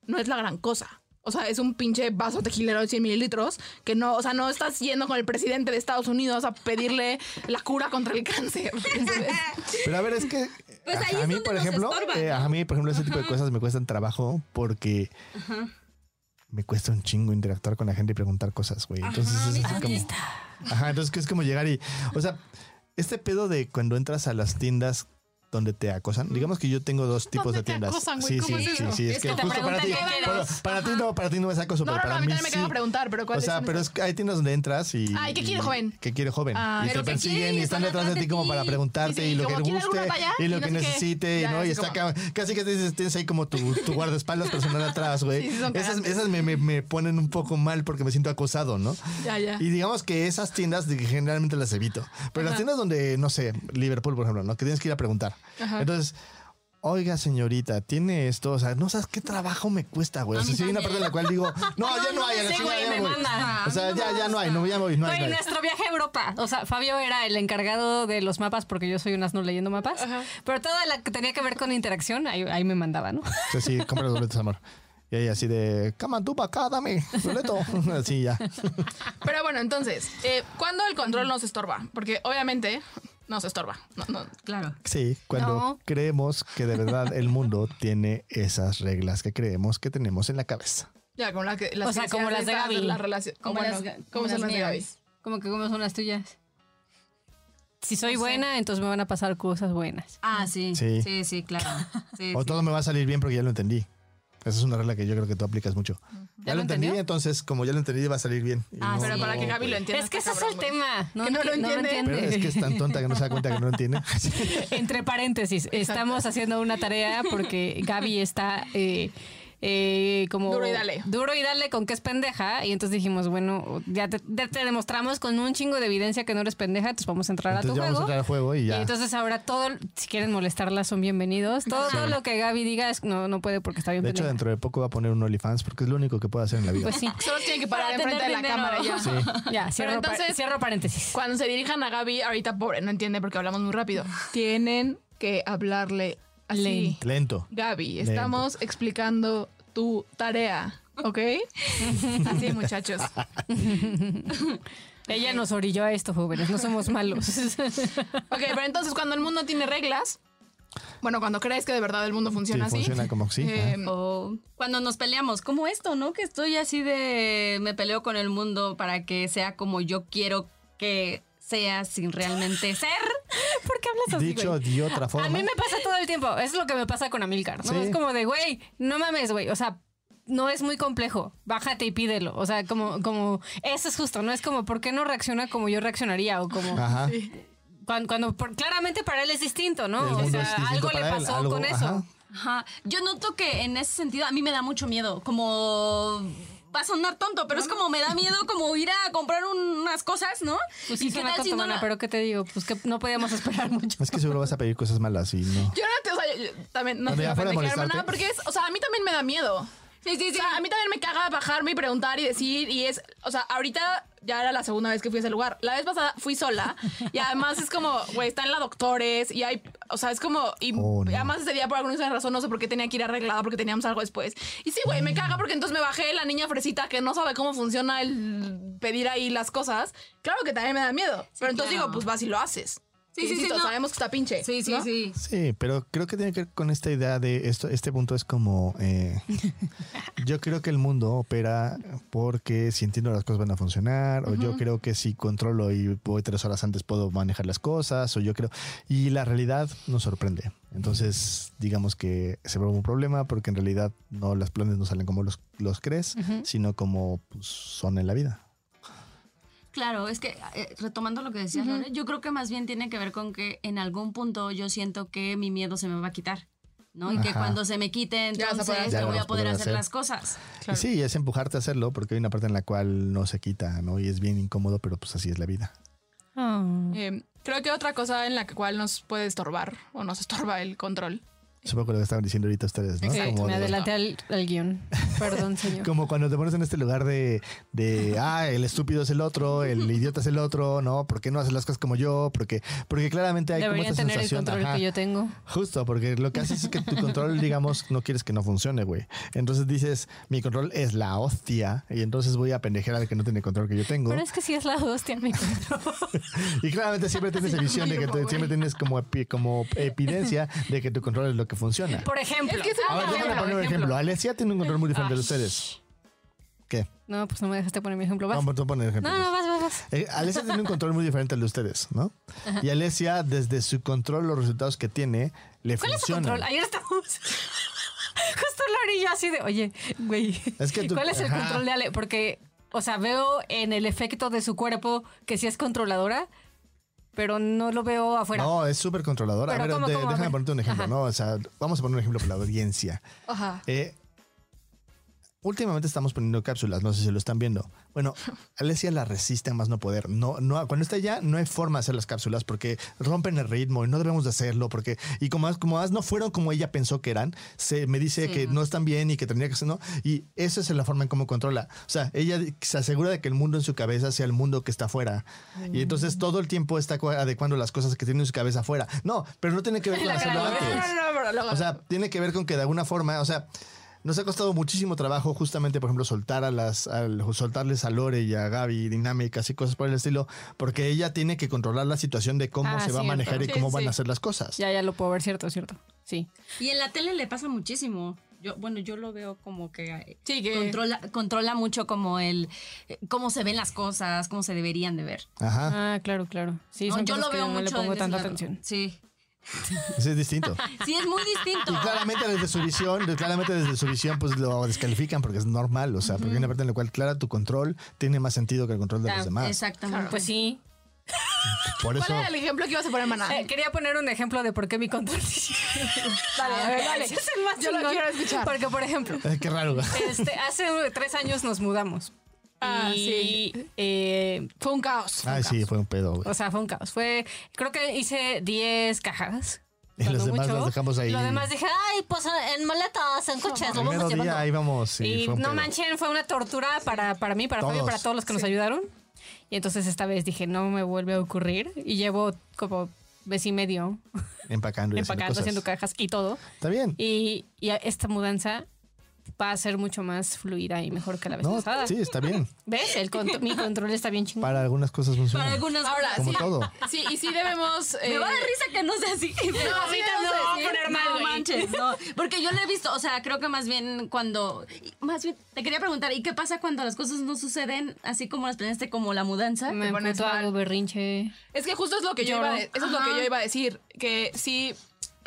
S3: no es la gran cosa. O sea, es un pinche vaso tequilero de 100 mililitros que no, o sea, no estás yendo con el presidente de Estados Unidos a pedirle la cura contra el cáncer.
S1: Pero a ver, es que
S5: Pues ahí
S1: a mí, por ejemplo,
S5: estorban,
S1: eh,
S5: ¿no?
S1: a mí, por ejemplo, ese tipo de cosas me cuestan trabajo porque me cuesta un chingo interactuar con la gente y preguntar cosas, güey. Entonces es así como, ajá, entonces es como llegar y, o sea, este pedo de cuando entras a las tiendas donde te acosan. Digamos que yo tengo dos tipos
S3: ¿Dónde
S1: de
S3: te
S1: tiendas.
S3: acosan,
S1: sí,
S3: ¿Cómo
S1: sí,
S3: es
S1: sí, sí, es
S3: Es
S1: que justo para ti, para, para ti no, para ti no me es acoso,
S3: No,
S1: pero
S3: no, no,
S1: para
S3: a mí
S1: mí
S3: también me
S1: sí.
S3: caga preguntar, pero
S1: O
S3: ¿cuáles
S1: sea, pero es que hay tiendas donde entras y.
S3: Ay, ¿qué quiere, joven?
S1: ¿Qué quiere joven?
S3: Ah,
S1: y te
S3: ¿pero qué
S1: persiguen y están detrás de ti como para preguntarte y lo que
S3: como,
S1: le
S3: ¿quiere
S1: guste y lo que necesite, ¿no? Y está casi que tienes, tienes ahí como tu, tu guardaespaldas personal atrás, güey. Esas me, me- me ponen un poco mal porque me siento acosado, ¿no?
S3: Ya, ya.
S1: Y digamos que esas tiendas generalmente las evito. Pero las tiendas donde, no sé, Liverpool, por ejemplo, ¿no? Que tienes que ir a preguntar.
S3: Ajá.
S1: Entonces, oiga, señorita, tiene esto. O sea, no sabes qué trabajo me cuesta, güey. O sea, si hay una parte en la cual digo, no, ya no hay,
S2: Sí, güey,
S1: ya
S2: me
S1: voy.
S2: manda.
S1: O sea, ya, ya no hay, no, ya voy, no hay.
S2: Güey, nuestro viaje a Europa. O sea, Fabio era el encargado de los mapas porque yo soy un asno leyendo mapas. Pero toda la que tenía que ver con interacción, ahí, ahí me mandaba, ¿no?
S1: O sea, sí, compra los boletos, amor. Y ahí así de, cama tú para acá, dame, boleto. Así ya.
S3: Pero bueno, entonces, eh, ¿cuándo el control nos estorba? Porque obviamente nos estorba. No, no.
S5: Claro.
S1: Sí, cuando
S2: No.
S1: creemos que de verdad el mundo tiene esas reglas que creemos que tenemos en la cabeza.
S3: Ya, como, la que, las
S2: O sea,
S3: que
S2: como las de Gaby.
S3: La relación,
S5: Como
S3: bueno,
S5: las-
S3: ¿cómo
S5: como
S3: son
S5: las
S3: las de Gaby?
S2: Como que como son las tuyas. Si soy
S5: No sé.
S2: buena, entonces me van a pasar cosas buenas.
S5: Ah, sí.
S1: Sí.
S5: Sí, sí, claro. Sí,
S1: O
S5: sí.
S1: todo me va a salir bien porque ya lo entendí. Esa es una regla que yo creo que tú aplicas mucho. Ya,
S2: ¿Ya
S1: lo entendí,
S2: entendió?
S1: entonces como ya lo entendí va a salir bien.
S5: Ah,
S3: Pero
S5: Sí.
S3: para que Gaby lo
S1: güey.
S3: entienda.
S2: es que ese es el tema. No,
S3: Que no lo
S2: no
S3: entiende.
S1: Pero es que es tan tonta que no se da cuenta que no lo entiende.
S2: Entre paréntesis, estamos haciendo una tarea porque Gaby está eh, eh, como...
S3: Duro y dale.
S2: Duro y dale con que es pendeja. Y entonces dijimos, bueno, ya te, ya te demostramos con un chingo de evidencia que no eres pendeja, entonces vamos a entrar
S1: Entonces
S2: a tu
S1: ya vamos a
S2: juego.
S1: entrar al juego y
S2: Y
S1: ya.
S2: entonces ahora todo, si quieren molestarla, son bienvenidos. Todo, todo lo que Gaby diga es, no, no puede porque está bien
S1: de hecho, dentro de poco va a poner un OnlyFans porque es lo único que puede hacer en la vida.
S2: Pues sí.
S3: Solo tiene que parar
S5: Para
S3: enfrente de la
S5: dinero.
S3: cámara y ya.
S1: Sí.
S2: Ya, cierro,
S3: Pero entonces-
S2: cierro paréntesis.
S3: Cuando se dirijan a Gaby, ahorita pobre, no entiende porque hablamos muy rápido. Tienen que hablarle así.
S2: Lento.
S1: Lento.
S3: Gaby, estamos explicando tu tarea, ¿ok? Así, muchachos.
S2: Ella nos orilló a esto, jóvenes, no somos malos.
S3: Ok, pero entonces cuando el mundo tiene reglas, bueno, cuando crees que de verdad el mundo funciona
S1: Sí,
S3: así.
S1: funciona como sí.
S3: eh,
S5: O cuando nos peleamos, como esto, ¿no? Que estoy así de me peleo con el mundo para que sea como yo quiero que sea sin realmente ser.
S2: ¿Por qué hablas así,
S1: Dicho
S2: güey?
S1: de otra forma.
S2: A mí me pasa todo el tiempo. Es lo que me pasa con Amilcar, ¿no?
S1: Sí.
S2: Es como de, güey, no mames, güey. O sea, no es muy complejo. Bájate y pídelo. O sea, como, como, eso es justo, ¿no? Es como, ¿por qué no reacciona como yo reaccionaría? O como,
S1: Ajá.
S2: cuando, cuando- por- claramente para él es distinto,
S1: El
S2: ¿no? O sea, algo le
S1: él,
S2: pasó
S1: algo-
S2: con eso.
S1: ajá.
S5: Ajá. Yo noto que en ese sentido a mí me da mucho miedo. Como va a sonar tonto, pero es como me da miedo como ir a comprar unas cosas, ¿no?
S2: Pues sí,
S5: ¿Y qué
S2: suena
S5: tal si
S2: tonto,
S5: no
S2: mana,
S5: la-
S2: pero ¿qué te digo? Pues que no podíamos esperar mucho.
S1: Es que seguro vas a pedir cosas malas y no.
S3: yo no te, o sea, yo- yo también no
S1: No,
S3: te voy a hermana, porque es, o sea, a mí también me da miedo.
S5: Sí, sí,
S3: O
S5: sí.
S3: sea, a mí también me caga bajarme y preguntar y decir, y es, o sea, ahorita ya era la segunda vez que fui a ese lugar. La vez pasada fui sola y además es como, güey, están la doctores y hay, o sea, es como, y
S1: Oh, no.
S3: además ese día por alguna razón no sé por qué tenía que ir arreglada porque teníamos algo después. Y sí, güey, me caga porque entonces me bajé la niña fresita que no sabe cómo funciona el pedir ahí las cosas. Claro que también me da miedo, pero entonces
S5: claro.
S3: digo, pues vas y lo haces. Sí,
S5: Sí,
S3: sí,
S5: no.
S3: sabemos que está pinche.
S5: Sí, sí,
S3: ¿no?
S5: sí.
S1: Sí, pero creo que tiene que ver con esta idea de esto. Este punto es como. eh, yo creo que el mundo opera porque si entiendo las cosas van a funcionar, o yo creo que si controlo y voy tres horas antes puedo manejar las cosas, o yo creo. Y la realidad nos sorprende. Entonces, digamos que se vuelve un problema porque en realidad no los planes no salen como los, los crees, sino como pues, son en la vida.
S5: Claro, es que eh, retomando lo que decías, Lore, yo creo que más bien tiene que ver con que en algún punto yo siento que mi miedo se me va a quitar, ¿no? Y que cuando se me quite,
S3: poder
S5: entonces yo voy
S1: Ya
S5: a poder
S1: poder
S5: hacer
S1: hacer.
S5: las cosas.
S1: Y sí, es empujarte a hacerlo porque hay una parte en la cual no se quita, ¿no? Y es bien incómodo, pero pues así es la vida.
S2: Ah.
S3: Eh, creo que otra cosa en la cual nos puede estorbar o nos estorba el control.
S1: Supongo lo que estaban diciendo ahorita ustedes, ¿no?
S2: Exacto,
S1: Como
S2: me
S1: de-
S2: adelanté al, al guion. Perdón, señor.
S1: Como cuando te pones en este lugar de, de, ah, el estúpido es el otro, el idiota es el otro, ¿no? ¿Por qué no haces las cosas como yo? Porque, porque claramente hay
S2: Deberían
S1: como esta
S2: tener el
S1: sensación.
S2: control
S1: ajá.
S2: que yo tengo.
S1: Justo, porque lo que haces es que tu control, digamos, no quieres que no funcione, güey. Entonces dices, mi control es la hostia, y entonces voy a pendejer al que no tiene control que yo tengo.
S2: Pero es que sí es la hostia, mi control.
S1: Y claramente siempre tienes visión de que tú- siempre tienes como, epi- como evidencia de que tu control es lo que funciona.
S2: Por ejemplo.
S3: Es que es
S1: A ver,
S3: un
S1: déjame
S3: ejemplo,
S1: poner un
S3: ejemplo.
S1: ejemplo. Alesia tiene un control muy diferente de ustedes. ¿Qué?
S2: No, pues no me dejaste poner mi ejemplo. Vas.
S1: Vamos a poner ejemplo.
S2: No, no, vas, vas, vas.
S1: Eh, Alesia tiene un control muy diferente al de ustedes, ¿no? Y Alesia, desde su control, los resultados que tiene, le
S2: ¿Cuál es su
S1: funcionan.
S2: control? Ayer estamos. Justo Lori y yo así de, oye, güey.
S1: Es que tú-
S2: ¿Cuál es el
S1: ajá.
S2: control de Ale? Porque, o sea, veo en el efecto de su cuerpo que sí es controladora, pero no lo veo afuera.
S1: No, es súper controladora.
S2: Pero
S1: A ver,
S2: ¿cómo,
S1: de-
S2: cómo? A
S1: déjame
S2: ver.
S1: ponerte un ejemplo,
S2: Ajá.
S1: ¿no? O sea, vamos a poner un ejemplo para la audiencia.
S3: Ajá.
S1: Eh, últimamente estamos poniendo cápsulas, no sé si lo están viendo. Bueno, Alesia la resiste a más no poder. No, no, cuando está allá, no hay forma de hacer las cápsulas porque rompen el ritmo y no debemos de hacerlo porque y como más, como no fueron como ella pensó que eran, se me dice
S5: Sí.
S1: que no están bien y que tendría que ser no y esa es la forma en cómo controla. O sea, ella se asegura de que el mundo en su cabeza sea el mundo que está afuera y entonces todo el tiempo está adecuando las cosas que tiene en su cabeza afuera. No, pero no tiene que ver con hacerlo antes.
S3: No, no, no,
S1: O sea, tiene que ver con que de alguna forma, o sea, nos ha costado muchísimo trabajo justamente, por ejemplo, soltar a las, al, soltarles a Lore y a Gaby dinámicas y cosas por el estilo, porque ella tiene que controlar la situación de cómo
S2: Ah,
S1: se va a manejar y
S3: Sí,
S1: cómo van a hacer las cosas.
S2: Ya, ya lo puedo ver, cierto, cierto. Sí.
S5: Y en la tele le pasa muchísimo. Yo, bueno, yo lo veo como que eh,
S3: Sí, que-
S5: controla, controla mucho como el eh, cómo se ven las cosas, cómo se deberían de ver.
S1: Ajá,
S2: Ah, claro, claro. Sí,
S5: No,
S2: son
S5: yo lo
S2: que
S5: veo
S2: no
S5: mucho
S2: le pongo tanta atención.
S5: Sí.
S1: Ese es distinto.
S5: Sí, es muy distinto.
S1: Y claramente desde su visión, claramente desde su visión, pues lo descalifican porque es normal, o sea, porque hay una parte en la cual, claro, tu control tiene más sentido que el control de los demás.
S5: Exactamente.
S2: Pues sí.
S1: Por
S3: ¿Cuál
S1: eso,
S3: era el ejemplo que ibas a poner, maná?
S2: Eh, quería poner un ejemplo de por qué mi control.
S3: Dale, a ver, dale.
S2: Ese es el más
S3: Yo lo quiero escuchar.
S2: Porque, por ejemplo,
S1: eh, qué raro.
S2: este, hace tres años nos mudamos.
S3: Ah,
S2: y, eh,
S3: Fue un caos. fue un
S1: Ay, sí,
S3: caos.
S1: fue un pedo, güey.
S2: o sea, fue un caos. Fue, creo que hice 10 cajas.
S1: Y los demás
S2: mucho.
S1: las dejamos ahí.
S2: Lo demás dije, ay, pues en maletas, en coches, lo vamos
S1: día
S2: llevando.
S1: ahí vamos. sí,
S2: y no
S1: pedo.
S2: manchen, fue una tortura para, para mí, para Fabio,
S1: Todos.
S2: para todos los que nos ayudaron. Y entonces esta vez dije, no me vuelve a ocurrir. Y llevo como mes y medio
S1: Empacando y haciendo
S2: empacando,
S1: cosas.
S2: haciendo cajas y todo.
S1: Está bien.
S2: Y, y esta mudanza va a ser mucho más fluida y mejor que la vez
S1: No,
S2: pasada.
S1: sí, está bien.
S2: ¿Ves? El contro- mi control está bien chingón.
S1: Para algunas cosas funciona.
S5: Para algunas
S3: Ahora,
S1: Como
S3: sí,
S1: todo.
S3: Sí, y sí debemos...
S5: Me
S3: eh,
S5: va a dar risa que no sea así.
S3: Sí,
S5: ahorita
S3: vamos a
S5: no,
S3: decir,
S5: poner
S3: no,
S5: no manches, no. Porque yo lo he visto, o sea, creo que más bien cuando. Más bien, te quería preguntar, ¿y qué pasa cuando las cosas no suceden así como las planeaste, como la mudanza?
S2: me
S3: pones mal.
S2: hago berrinche.
S3: Es que justo es lo que yo iba a de- eso es lo que yo iba a decir, que sí,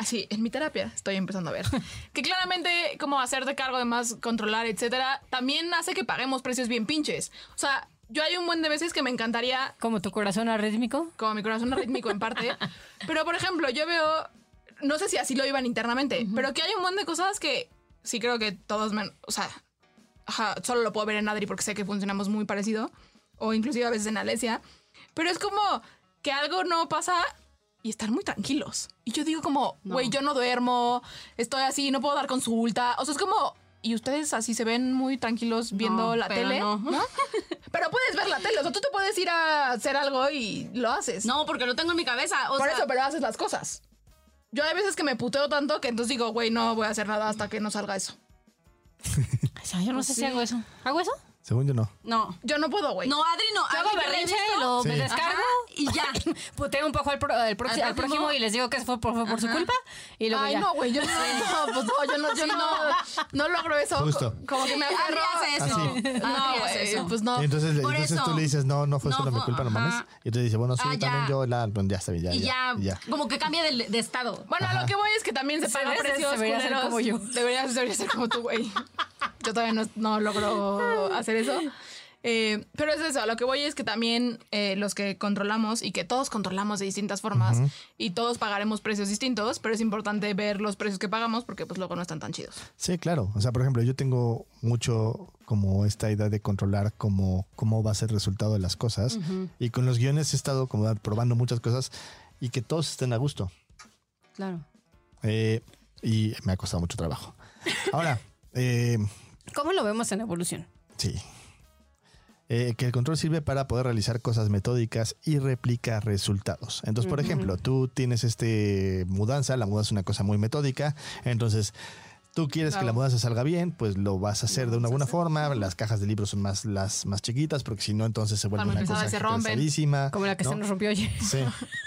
S3: así, en mi terapia estoy empezando a ver, que claramente como hacerte cargo de más, controlar, etcétera, también hace que paguemos precios bien pinches. O sea, yo hay un buen de veces que me encantaría,
S2: Como tu corazón arrítmico.
S3: como mi corazón rítmico en parte, pero por ejemplo, yo veo, no sé si así lo iban internamente, pero que hay un buen de cosas que sí creo que todos, men- o sea, ajá, solo lo puedo ver en Adri porque sé que funcionamos muy parecido, o inclusive a veces en Alesia, pero es como que algo no pasa y estar muy tranquilos. Y yo digo como, güey, yo no duermo, estoy así, no puedo dar consulta, o sea, es como... Y ustedes así se ven muy tranquilos viendo
S5: No,
S3: la
S5: pero
S3: tele,
S5: no.
S3: ¿no? Pero puedes ver la tele, o sea, tú te puedes ir a hacer algo y lo haces.
S5: No, porque lo tengo en mi cabeza. O
S3: Por
S5: sea,
S3: eso, pero haces las cosas. Yo hay veces que me puteo tanto que entonces digo, güey, no voy a hacer nada hasta que no salga eso.
S2: O sea, yo no sé si hago eso. ¿Hago eso?
S1: Según yo no.
S5: No.
S3: Yo no puedo, güey.
S5: No, Adri no.
S2: Yo hago berrinche, lo
S1: Sí.
S2: me descargo
S5: Ajá, y ya.
S2: Puteo un poco al, pro- al proxi-
S5: Al
S2: al
S5: prójimo.
S2: y les digo que fue por, fue por su
S5: Ajá.
S2: culpa. Y luego
S3: Ay,
S2: ya.
S3: no, güey, yo no, no, pues no, yo no, yo no, no logro eso.
S1: Justo.
S3: Co- Como que me
S5: Adri
S3: agarro.
S5: hace eso.
S1: Así.
S5: Adri
S3: No, güey, pues no.
S1: Y entonces,
S5: Por
S1: entonces tú
S5: eso.
S1: le dices, no, no fue
S5: No
S1: solo mi culpa, no mames.
S5: ajá.
S1: Y entonces dice, bueno, sí,
S5: Ah,
S1: también yo la, bueno, ya está ya,
S5: y ya,
S1: ya, ya.
S5: como que cambia de, de estado.
S3: Bueno, a lo que voy es que también se pagan
S2: ese
S3: precios
S2: debería ser como yo.
S3: Deberías, deberías ser como tú, güey. Yo todavía no, no logro hacer eso. Eh, pero es eso, a lo que voy es que también eh, los que controlamos y que todos controlamos de distintas formas y todos pagaremos precios distintos, pero es importante ver los precios que pagamos porque pues luego no están tan chidos.
S1: Sí, claro. O sea, por ejemplo, yo tengo mucho como esta idea de controlar cómo, cómo va a ser el resultado de las cosas. Y con los guiones he estado como probando muchas cosas y que todos estén a gusto.
S2: Claro.
S1: Eh, y me ha costado mucho trabajo. Ahora, eh,
S2: ¿Cómo lo vemos en evolución?
S1: sí. Eh, que el control sirve para poder realizar cosas metódicas y replica resultados. Entonces, por ejemplo, tú tienes este mudanza, la mudanza es una cosa muy metódica, entonces tú quieres que la mudanza salga bien, pues lo vas a hacer de una buena forma, las cajas de libros son más las más chiquitas, porque si no entonces se vuelve
S3: muy
S1: una cosa
S3: se rompen.
S2: Como la que
S1: ¿no?
S2: se nos rompió ayer.
S1: Sí,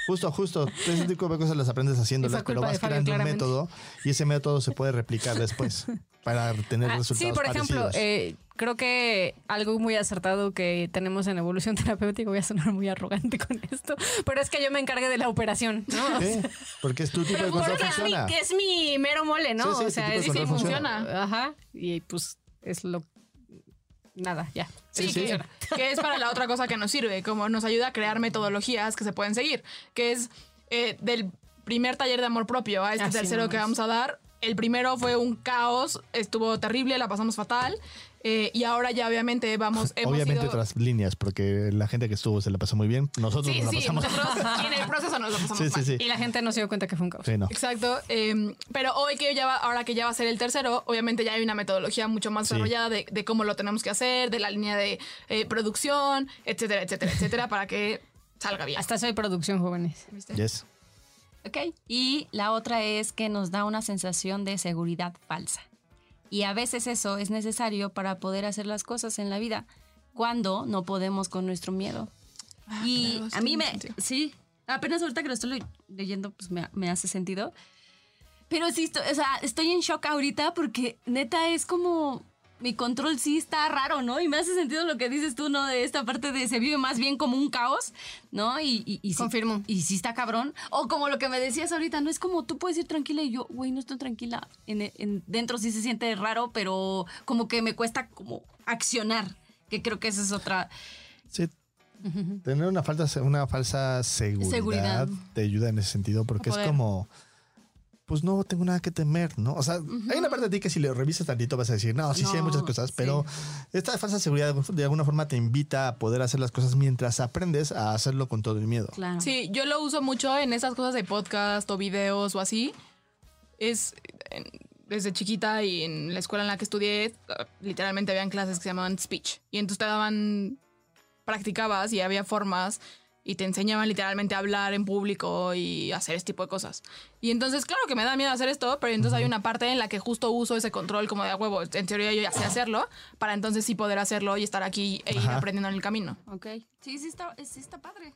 S1: justo, justo. Ese tipo de cosas las aprendes haciéndolas, pero vas creando un método y ese método se puede replicar después para tener
S2: Ah,
S1: resultados
S2: sí, por ejemplo, eh, creo que algo muy acertado que tenemos en evolución terapéutica, voy a sonar muy arrogante con esto, pero es que yo me encargué de la operación, ¿no?
S1: Sí, porque es tu tipo de control
S2: Porque es mi,
S1: funciona.
S2: que es mi mero mole, ¿no?
S1: Sí, sí,
S2: o sea, es sí,
S1: funciona.
S2: Ajá. Y pues es lo. Nada, ya.
S3: Sí, que,
S2: funciona.
S3: que es para la otra cosa que nos sirve, como nos ayuda a crear metodologías que se pueden seguir, que es eh, del primer taller de amor propio a este
S2: Así
S3: tercero que
S2: nomás.
S3: vamos a dar. El primero fue un caos, estuvo terrible, la pasamos fatal. eh, y ahora ya obviamente vamos... hemos
S1: Obviamente
S3: ido-
S1: otras líneas, porque la gente que estuvo se la pasó muy bien. Nosotros
S3: Sí,
S1: nos la pasamos.
S3: nosotros y en el proceso nos lo pasamos
S1: Sí, sí,
S3: mal.
S1: sí.
S2: Y la gente no se dio cuenta que fue un caos.
S1: Sí, no.
S3: Exacto. eh, pero hoy que ya va, ahora que ya va a ser el tercero, obviamente ya hay una metodología mucho más
S1: Sí.
S3: desarrollada de, de cómo lo tenemos que hacer, de la línea de eh, producción, etcétera, etcétera, etcétera, para que salga bien.
S2: Hasta soy producción, jóvenes.
S3: ¿Viste?
S1: Yes.
S5: Ok. Y la otra es que nos da una sensación de seguridad falsa. Y a veces eso es necesario para poder hacer las cosas en la vida cuando no podemos con nuestro miedo. y
S3: claro,
S5: a mí me...
S3: sentido.
S5: Sí, apenas ahorita que lo estoy le- leyendo, pues me, me hace sentido. Pero sí, estoy, o sea, estoy en shock ahorita porque neta es como... Mi control sí está raro, ¿no? Y me hace sentido lo que dices tú, ¿no? De esta parte de se vive más bien como un caos, ¿no? Y, y, y sí-
S2: Confirmo.
S5: y sí está cabrón. O como lo que me decías ahorita, no es como tú puedes ir tranquila y yo, güey, no estoy tranquila. En, en- dentro sí se siente raro, pero como que me cuesta como accionar. Que creo que esa es otra.
S1: Sí. Tener una, falta, una falsa seguridad,
S5: Seguridad.
S1: te ayuda en ese sentido porque es como, pues no tengo nada que temer, ¿no? O sea, hay una parte de ti que si le revisas tantito vas a decir, no, sí, sí hay
S5: No,
S1: muchas cosas,
S5: sí.
S1: pero esta falsa seguridad de alguna forma te invita a poder hacer las cosas mientras aprendes a hacerlo con todo el miedo.
S5: Claro.
S3: Sí, yo lo uso mucho en esas cosas de podcast o videos o así. Es en- desde chiquita y en la escuela en la que estudié, literalmente habían clases que se llamaban speech. Y entonces te daban, practicabas y había formas y te enseñaban literalmente a hablar en público y hacer este tipo de cosas. Y entonces, claro que me da miedo hacer esto, pero entonces hay una parte en la que justo uso ese control como de a huevo. En teoría yo ya sé hacerlo, para entonces sí poder hacerlo y estar aquí e ir
S1: Ajá.
S3: aprendiendo en el camino.
S5: Ok. Sí, sí está, sí está padre.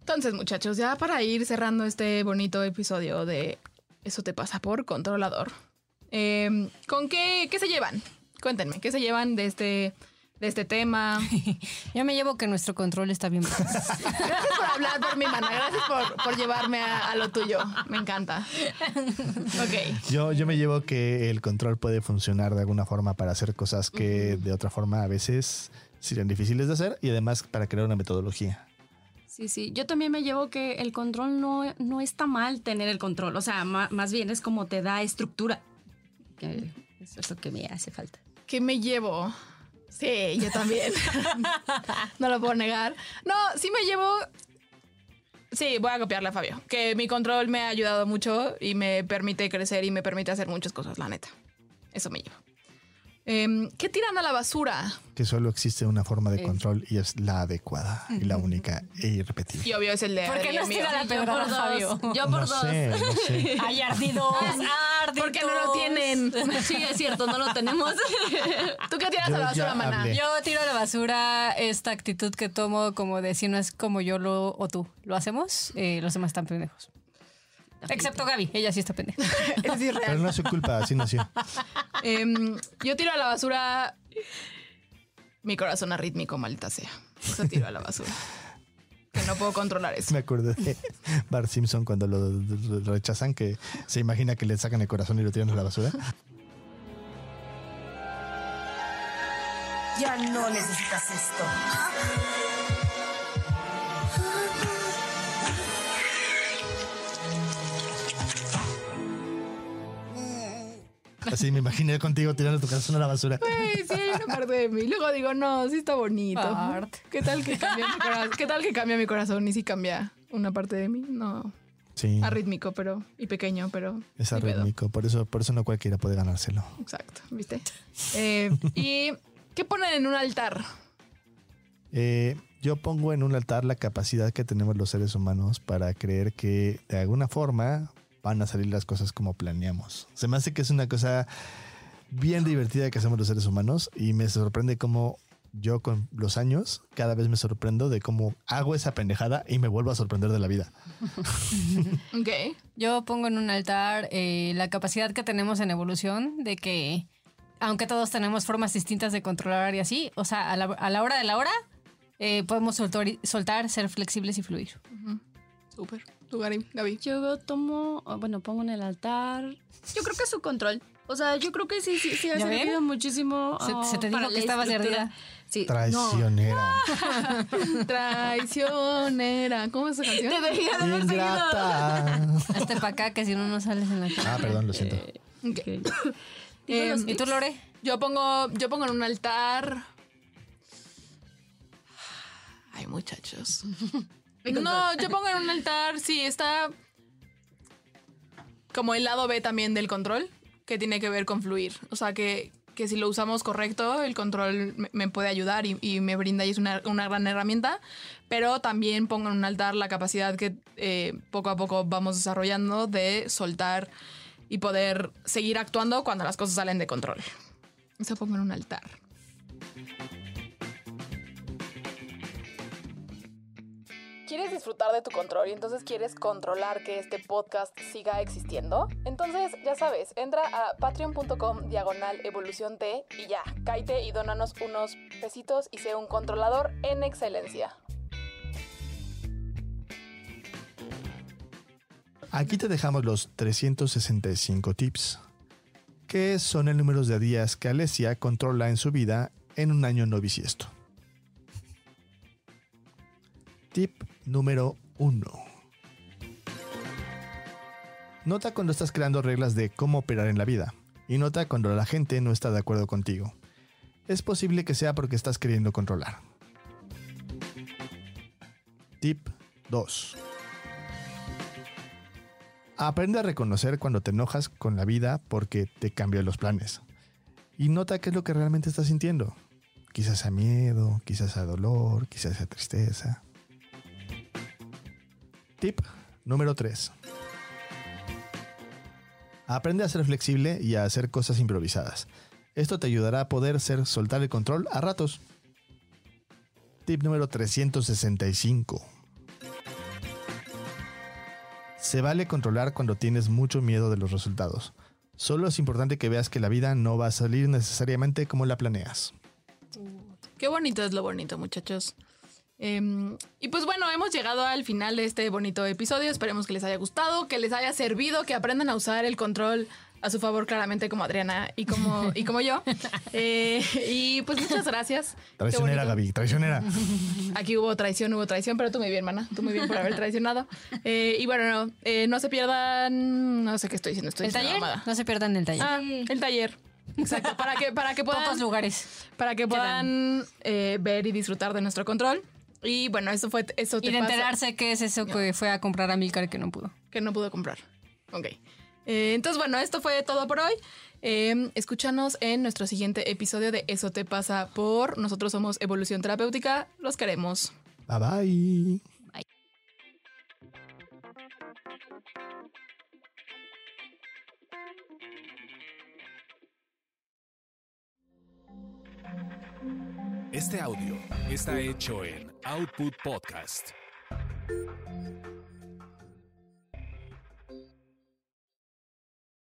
S3: Entonces, muchachos, ya para ir cerrando este bonito episodio de Eso te pasa por controlador. eh, ¿Con qué, qué se llevan? Cuéntenme, ¿qué se llevan de este, de este tema?
S2: Yo me llevo que nuestro control está bien.
S3: Gracias por hablar por mi mana, gracias por, por llevarme a, a lo tuyo. Me encanta. Ok.
S1: Yo, yo me llevo que el control puede funcionar de alguna forma para hacer cosas que de otra forma a veces serían difíciles de hacer y además para crear una metodología.
S5: Sí, sí. Yo también me llevo que el control no, no está mal tener el control. O sea, ma- más bien es como te da estructura. Que eso es lo que me hace falta.
S3: ¿Qué me llevo? Sí, yo también. no lo puedo negar. No, sí me llevo. Sí, voy a copiarle a Fabio. Que mi control me ha ayudado mucho y me permite crecer y me permite hacer muchas cosas, la neta. Eso me llevo. Em, ¿Qué tiran a la basura?
S1: Que solo existe una forma de
S2: Eh.
S1: control y es la adecuada y la única e irrepetible.
S3: Y obvio es el de
S2: ¿Por qué no
S3: mío.
S2: la
S5: Yo por dos.
S2: Fabio?
S5: Yo por
S1: no
S5: dos.
S1: sé, no sé.
S2: Ay, ardidos, ardidos.
S3: ¿Por qué no lo tienen?
S5: Sí, es cierto, no lo tenemos.
S3: ¿Tú qué tiras
S1: Yo
S3: a la basura, maná?
S1: hablé.
S2: Yo tiro a la basura esta actitud que tomo como de si no es como yo lo o tú lo hacemos, eh, los demás están pendejos. Excepto Gaby, ella sí está pendeja.
S3: Es
S1: Pero
S3: irreal.
S1: no es su culpa, así nació.
S3: Em, yo tiro a la basura mi corazón arrítmico, maldita sea. Eso tiro a la basura. Que no puedo controlar eso.
S1: Me acuerdo de Bart Simpson cuando lo, lo rechazan, que se imagina que le sacan el corazón y lo tiran a la basura.
S6: Ya no necesitas esto.
S1: Así me imaginé contigo tirando tu corazón a la basura.
S3: Sí, hay una parte de mí. Luego digo, no, sí está bonito.
S2: Bart.
S3: ¿Qué tal que cambia mi corazón? ¿Qué tal que cambia mi corazón y sí cambia una parte de mí? No,
S1: Sí,
S3: arrítmico, pero y pequeño, pero
S1: es arrítmico. Por eso, por eso no cualquiera puede ganárselo.
S3: Exacto, ¿viste? Eh, ¿Y qué ponen en un altar?
S1: Eh, yo pongo en un altar la capacidad que tenemos los seres humanos para creer que de alguna forma van a salir las cosas como planeamos. Se me hace que es una cosa bien divertida que hacemos los seres humanos y me sorprende cómo yo con los años cada vez me sorprendo de cómo hago esa pendejada y me vuelvo a sorprender de la vida.
S3: Ok.
S2: Yo pongo en un altar eh, la capacidad que tenemos en evolución de que, aunque todos tenemos formas distintas de controlar y así, o sea, a la, a la hora de la hora, eh, podemos soltar, soltar, ser flexibles y fluir.
S3: Súper. ¿Tú, Gaby? Gaby?
S5: Yo tomo, ah, bueno, pongo en el altar. Yo creo que es su control. O sea, yo creo que sí, sí, sí ha muchísimo.
S2: Se-
S5: ah,
S2: se te dijo
S5: para
S2: que estabas ardida.
S5: Sí. No.
S1: Traicionera.
S3: Traicionera. ¿Cómo es esa canción?
S5: Debería de haber seguido.
S1: Ingrata.
S2: Hazte para acá que si no, no sales en la cara.
S1: Ah, perdón, lo siento.
S3: Ok.
S5: ¿Y
S3: Em,
S2: ¿Y tú? Lore?
S3: Yo pongo, yo pongo en un altar. Ay, muchachos. No, yo pongo en un altar, sí, está como el lado B también del control, que tiene que ver con fluir. O sea, que, que si lo usamos correcto, el control me, me puede ayudar y, y me brinda y es una, una gran herramienta. Pero también pongo en un altar la capacidad que eh, poco a poco vamos desarrollando de soltar y poder seguir actuando cuando las cosas salen de control. Eso pongo en un altar. ¿Quieres disfrutar de tu control y entonces quieres controlar que este podcast siga existiendo? Entonces, ya sabes, entra a patreon.com diagonal evolución T y ya, cáite y dónanos unos pesitos y sé un controlador en excelencia.
S1: Aquí te dejamos los 365 tips, que son el número de días que Alesia controla en su vida en un año no bisiesto. Tip número 1. Nota cuando estás creando reglas de cómo operar en la vida y nota cuando la gente no está de acuerdo contigo. Es posible que sea porque estás queriendo controlar. Tip 2. Aprende a reconocer cuando te enojas con la vida porque te cambia los planes. Y nota qué es lo que realmente estás sintiendo. Quizás sea miedo, quizás sea dolor, quizás sea tristeza. Tip número 3. Aprende a ser flexible y a hacer cosas improvisadas. Esto te ayudará a poder ser soltar el control a ratos. Tip número 365. Se vale controlar cuando tienes mucho miedo de los resultados. Solo es importante que veas que la vida no va a salir necesariamente como la planeas.
S3: Qué bonito es lo bonito, muchachos. Em, y pues bueno, hemos llegado al final de este bonito episodio. Esperemos que les haya gustado, que les haya servido, que aprendan a usar el control a su favor, claramente, como Adriana y como, y como yo. Eh, y pues muchas gracias.
S1: Traicionera. Gaby, traicionera.
S3: Aquí hubo traición, hubo traición, pero tú muy bien, mana. Tú muy bien por haber traicionado. Eh, y bueno, no, eh, no se pierdan. No sé qué estoy diciendo. Estoy
S2: ¿El
S3: diciendo
S2: taller? No se pierdan el taller.
S3: Ah, el taller. Exacto. Para que, para que
S2: Pocos
S3: puedan,
S2: lugares.
S3: para que puedan eh, ver y disfrutar de nuestro control. Y bueno, eso fue eso te
S2: Y de
S3: pasa
S2: enterarse qué es eso que fue a comprar a Milcar que no pudo.
S3: que no pudo comprar. Ok. Eh, entonces, bueno, esto fue todo por hoy. Eh, escúchanos en nuestro siguiente episodio de Eso te pasa por. Nosotros somos Evolución Terapéutica. Los queremos.
S1: Bye bye.
S4: Este audio está hecho en Output Podcast.